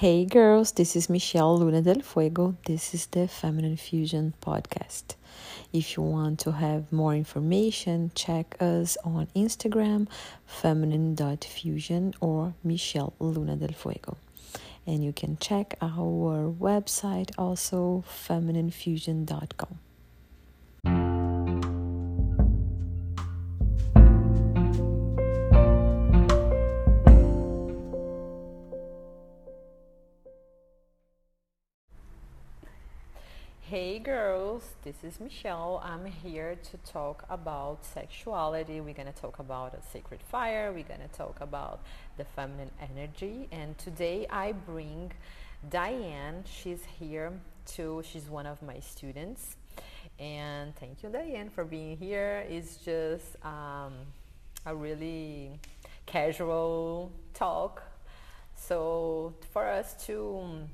Hey girls, this is Michelle Luna del Fuego. This is the Feminine Fusion podcast. If you want to have more information, check us on Instagram, feminine.fusion or Michelle Luna del Fuego. And you can check our website also, femininefusion.com. girls, this is Michelle. I'm here to talk about sexuality. We're going to talk about a sacred fire. We're going to talk about the feminine energy. And today I bring Diane. She's here too. She's one of my students. And thank you, Diane, for being here. It's just um, a really casual talk. So for us to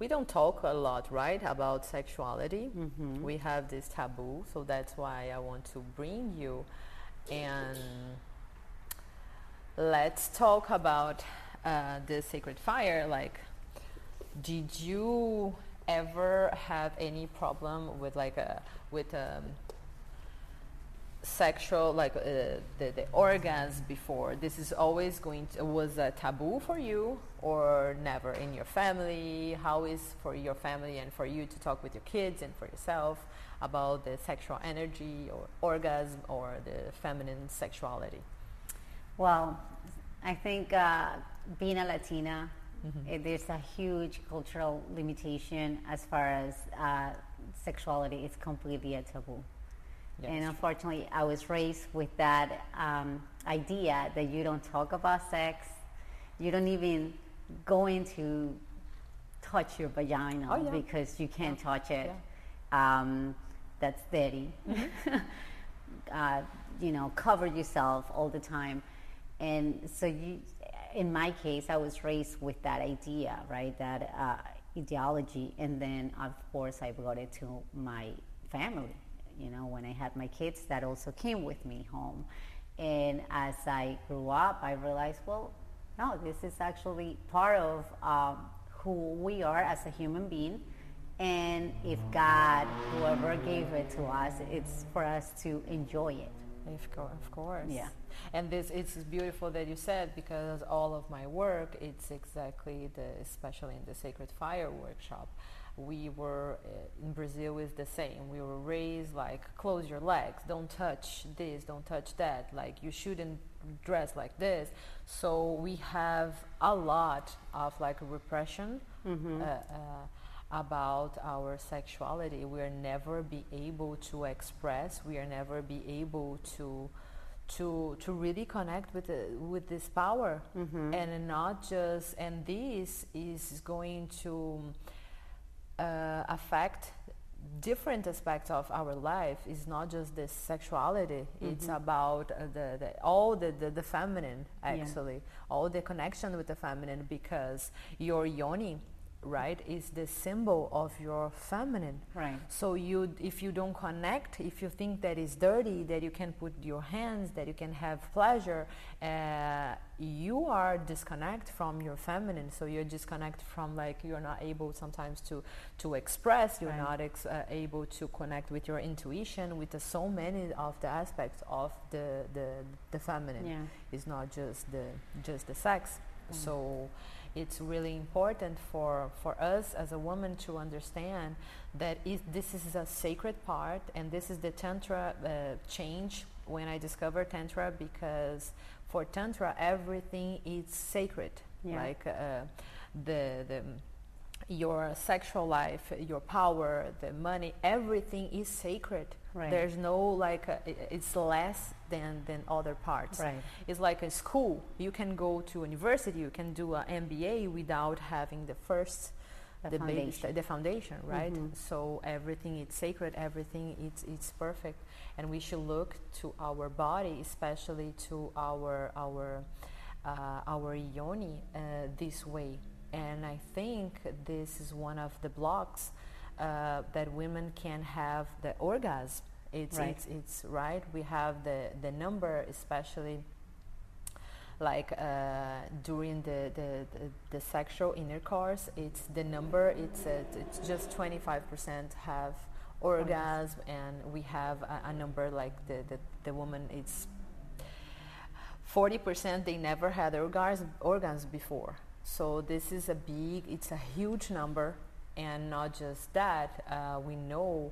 we don't talk a lot, right, about sexuality. Mm-hmm. We have this taboo, so that's why I want to bring you and let's talk about uh, the sacred fire. Like, did you ever have any problem with like a with um, sexual like uh, the, the orgasm before. This is always going to was a taboo for you or never in your family? How is for your family and for you to talk with your kids and for yourself about the sexual energy or orgasm or the feminine sexuality? Well i think uh, being a latina mm-hmm. it, there's a huge cultural limitation as far as uh, sexuality is completely a taboo Yes. And unfortunately, I was raised with that um, idea that you don't talk about sex, you don't even go into touch your vagina oh, yeah. because you can't yeah. touch it. Yeah. Um, that's dirty. Mm-hmm. uh, you know, cover yourself all the time. And so, you, in my case, I was raised with that idea, right? That uh, ideology. And then, of course, I brought it to my family you know, when I had my kids, that also came with me home. And as I grew up, I realized, well, no, this is actually part of um, who we are as a human being. And if God, whoever gave it to us, it's for us to enjoy it. Of course, of course. Yeah. And this it's beautiful that you said because all of my work it's exactly the especially in the Sacred Fire workshop we were uh, in Brazil is the same. We were raised like close your legs, don't touch this, don't touch that. Like you shouldn't dress like this. So we have a lot of like repression mm-hmm. uh, uh, about our sexuality. We are never be able to express. We are never be able to to to really connect with the, with this power mm-hmm. and not just and this is going to uh, affect different aspects of our life is not just the sexuality mm-hmm. it's about uh, the, the, all the, the, the feminine actually yeah. all the connection with the feminine because your yoni right is the symbol of your feminine right so you if you don't connect if you think that is dirty that you can put your hands that you can have pleasure uh, you are disconnect from your feminine so you're disconnect from like you're not able sometimes to to express you're right. not ex- uh, able to connect with your intuition with the, so many of the aspects of the the, the feminine yeah. it's not just the just the sex mm. so it's really important for, for us as a woman to understand that this is a sacred part and this is the tantra uh, change when i discovered tantra because for tantra everything is sacred yeah. like uh, the, the your sexual life, your power, the money, everything is sacred. Right. There's no like a, it's less than than other parts. Right. It's like a school. You can go to university, you can do an MBA without having the first the, the foundation. the foundation, right? Mm-hmm. So everything is sacred, everything it's it's perfect, and we should look to our body, especially to our our uh, our yoni uh, this way and I think this is one of the blocks uh, that women can have the orgasm. It's, right. it's, it's right. We have the, the number, especially like uh, during the, the, the, the, sexual intercourse, it's the number, it's, uh, it's just 25% have orgasm and we have a, a, number like the, the, the woman, it's 40% they never had orgasm, organs before. So this is a big, it's a huge number. And not just that, uh, we know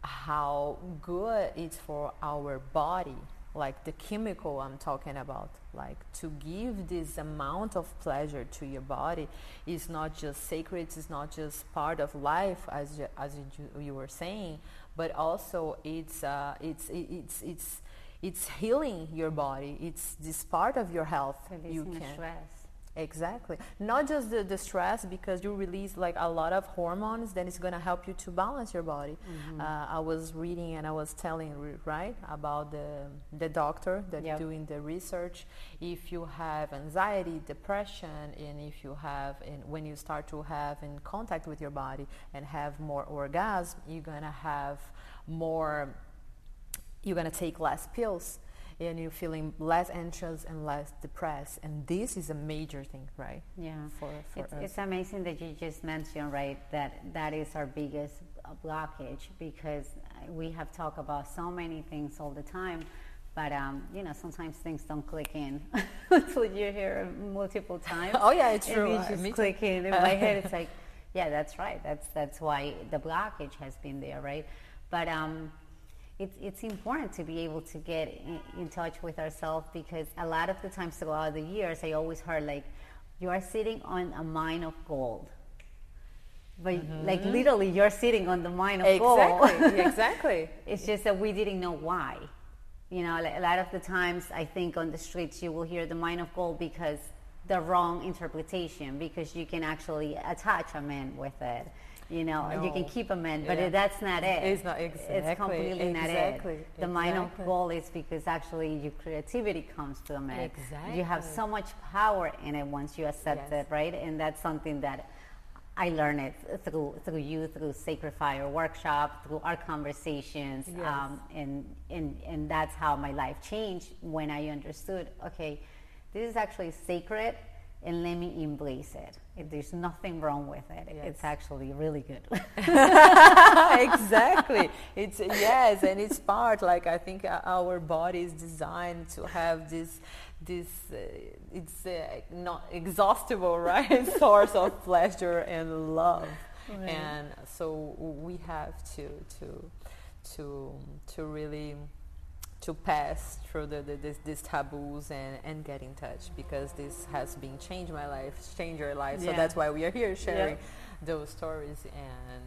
how good it's for our body like the chemical I'm talking about. Like to give this amount of pleasure to your body is not just sacred, it's not just part of life, as you, as you, you were saying, but also it's uh, it's it's it's it's healing your body. It's this part of your health. Releasing you can stress. Exactly. Not just the, the stress because you release like a lot of hormones then it's going to help you to balance your body. Mm-hmm. Uh, I was reading and I was telling, right, about the, the doctor that yep. doing the research. If you have anxiety, depression, and if you have, and when you start to have in contact with your body and have more orgasm, you're going to have more, you're going to take less pills and you're feeling less anxious and less depressed. And this is a major thing, right? Yeah. For, for it's, us. it's amazing that you just mentioned, right, that that is our biggest blockage because we have talked about so many things all the time. But um, you know, sometimes things don't click in until you hear multiple times. oh yeah, it's true. And just click in. In my head, it's like, yeah, that's right. That's that's why the blockage has been there, right? But um, it's, it's important to be able to get in, in touch with ourselves because a lot of the times throughout the years, I always heard like, you are sitting on a mine of gold. But mm-hmm. like literally, you're sitting on the mine of exactly, gold. exactly. It's just that we didn't know why. You know, a lot of the times I think on the streets you will hear the mine of gold because the wrong interpretation because you can actually attach a man with it you know, no. you can keep them in, but yeah. that's not it. It's not exactly. It's completely exactly. not it. The exactly. goal is because actually your creativity comes to the man. Exactly. You have so much power in it once you accept yes. it, right? And that's something that I learned it through through you, through Sacred Fire workshop, through our conversations, yes. um, and and and that's how my life changed when I understood. Okay, this is actually sacred and let me embrace it. If there's nothing wrong with it. Yes. It's actually really good. exactly. It's yes, and it's part like I think our body is designed to have this this uh, it's uh, not exhaustible right source of pleasure and love right. and so we have to to to to really to pass through the, the this, these taboos and, and get in touch because this has been changed my life, changed your life. Yeah. So that's why we are here sharing yeah. those stories. And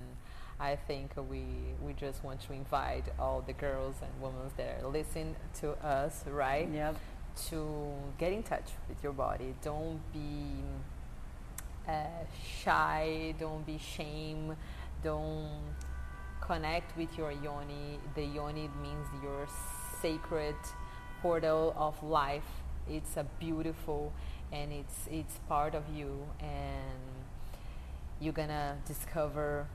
I think we we just want to invite all the girls and women that are listening to us, right? Yep. To get in touch with your body. Don't be uh, shy. Don't be shame. Don't connect with your yoni. The yoni means your sacred portal of life. It's a beautiful and it's it's part of you and you're gonna discover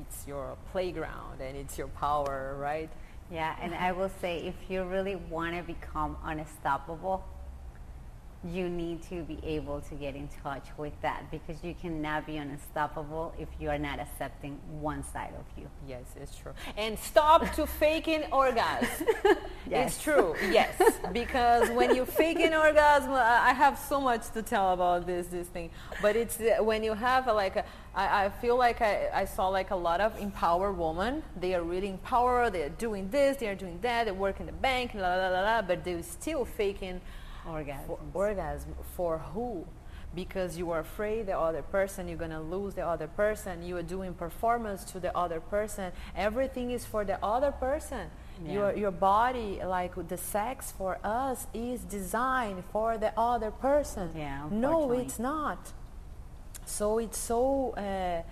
it's your playground and it's your power, right? Yeah, and I will say if you really want to become unstoppable, you need to be able to get in touch with that because you cannot be unstoppable if you are not accepting one side of you. Yes, it's true. And stop to faking orgasm. yes. It's true. Yes, because when you fake an orgasm, uh, I have so much to tell about this this thing. But it's uh, when you have a, like a, I, I feel like I, I saw like a lot of empowered women. They are really empowered. They are doing this. They are doing that. They work in the bank. La la la la. But they're still faking orgasm. For, orgasm for who? Because you are afraid the other person, you're gonna lose the other person. You are doing performance to the other person. Everything is for the other person. Yeah. Your your body, like the sex for us, is designed for the other person. Yeah. No, it's not. So it's so. Uh,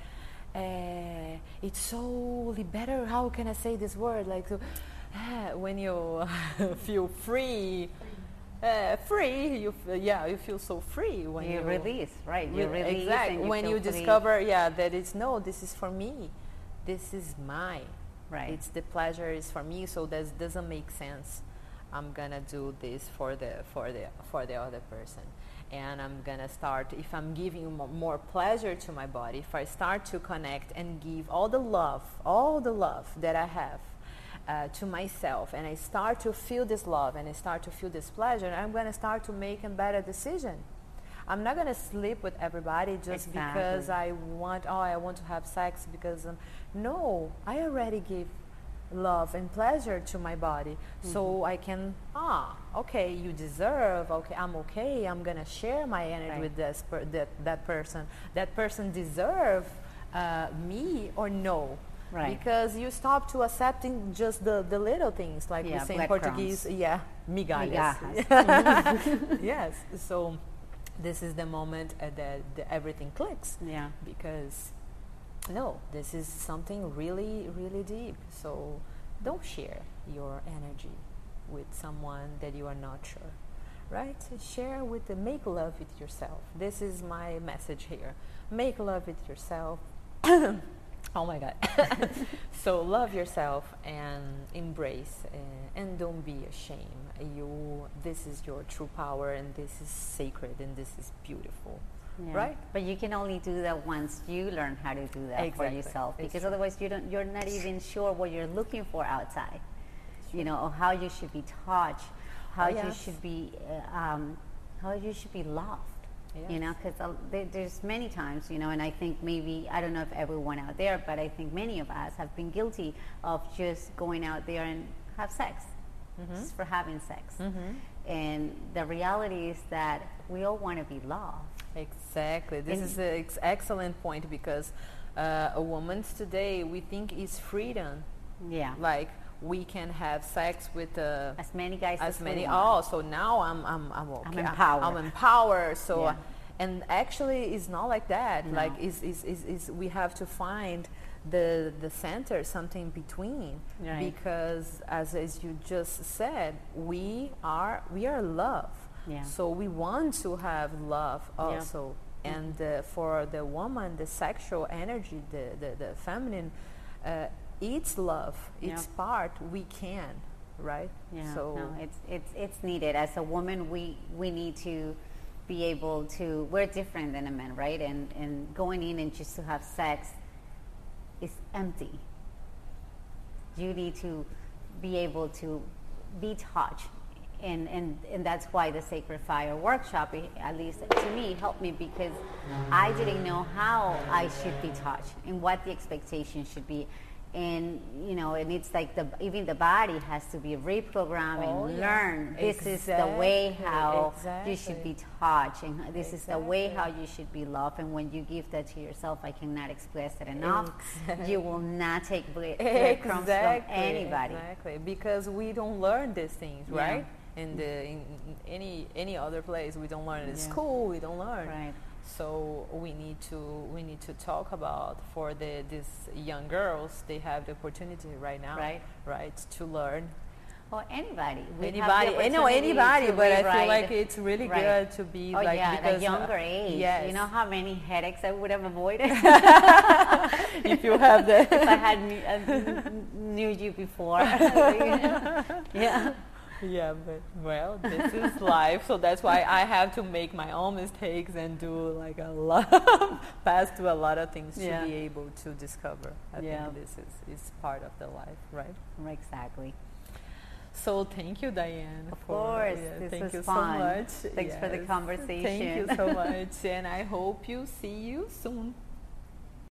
uh, it's so better. How can I say this word? Like, uh, when you feel free uh, free. You yeah, you feel so free when you, you release, right? You release exactly you when you free. discover yeah that it's no, this is for me, this is mine. Right. It's the pleasure is for me, so that doesn't make sense. I'm gonna do this for the for the for the other person and I'm gonna start if I'm giving more pleasure to my body if I start to connect and give all the love all the love that I have uh, to myself and I start to feel this love and I start to feel this pleasure I'm gonna start to make a better decision. I'm not gonna sleep with everybody just Exactly. because I want oh I want to have sex because um, no I already gave love and pleasure to my body. So i can ah okay you deserve okay i'm okay i'm gonna share my energy Right. with this per- that, that person. That person deserve uh, me or no Right. because you stop to accepting just the, the little things like Yeah, we say in portuguese yeah migalhas Migajas. yes so this is the moment uh, that, that everything clicks yeah. because no, this is something really, really deep. So don't share your energy with someone that you are not sure, right? Share with the make love with yourself. This is my message here. Make love with yourself. oh my God. so love yourself and embrace uh, and don't be ashamed. You, this is your true power and this is sacred and this is beautiful. Yeah. Right? But you can only do that once you learn how to do that for yourself. Because otherwise, you don't. You're not even sure what you're looking for outside. You know, how you should be taught, how Oh, you should be, uh, um, how you should be loved. You know, because there's many times, you know, and I think maybe I don't know if everyone out there, but I think many of us have been guilty of just going out there and have sex, Mm-hmm. just for having sex. And the reality is that we all want to be loved. Exactly. This And- is an ex- excellent point because uh, a woman's today we think is freedom. Yeah. Like we can have sex with uh, as many guys as we many. Oh, so now I'm I'm I'm okay. I'm empowered. I'm empowered. So, Yeah. and actually, it's not like that. No. Like is is is is we have to find the the center, something between, Right. because as as you just said, we are we are love. Yeah. So we want to have love also. And uh, for the woman, the sexual energy, the, the, the feminine, uh, it's love. It's Yeah. part we can, right? Yeah, So no, it's it's it's needed. As a woman, we we need to be able to. We're different than a man, right? And and going in and just to have sex is empty. You need to be able to be touched. And, and, and that's why the Sacred Fire workshop, eh, at least to me, helped me because I didn't know how I should be touched and what the expectation should be. And, you know, and it's like the, even the body has to be reprogrammed Oh, and yeah. learn this is the way Exactly, how you should be touched and this is the way how you should be loved. And when you give that to yourself, I cannot express it enough. You will not take bre- breadcrumbs from anybody. Exactly, because we don't learn these things, Yeah. right? In the in any any other place, we don't learn it. In Yeah. school, we don't learn. Right. So we need to we need to talk about for the these young girls. They have the opportunity right now, Right. Right, to learn. Or anybody. We anybody, I know anybody, but I feel like it's really Right. good to be Oh like yeah, because at a younger uh, age. Yes. You know how many headaches I would have avoided if you have the if I had knew, uh, knew you before. yeah. Yeah, but well, this is life, so that's why I have to make my own mistakes and do like a lot, pass through a lot of things Yeah. to be able to discover. I Yeah. think this is, is part of the life, right? Exactly. So thank you, Diane. Of for- course, yeah, this thank was you fun. so much. Thanks for the conversation. Thank you so much, and I hope you see you soon.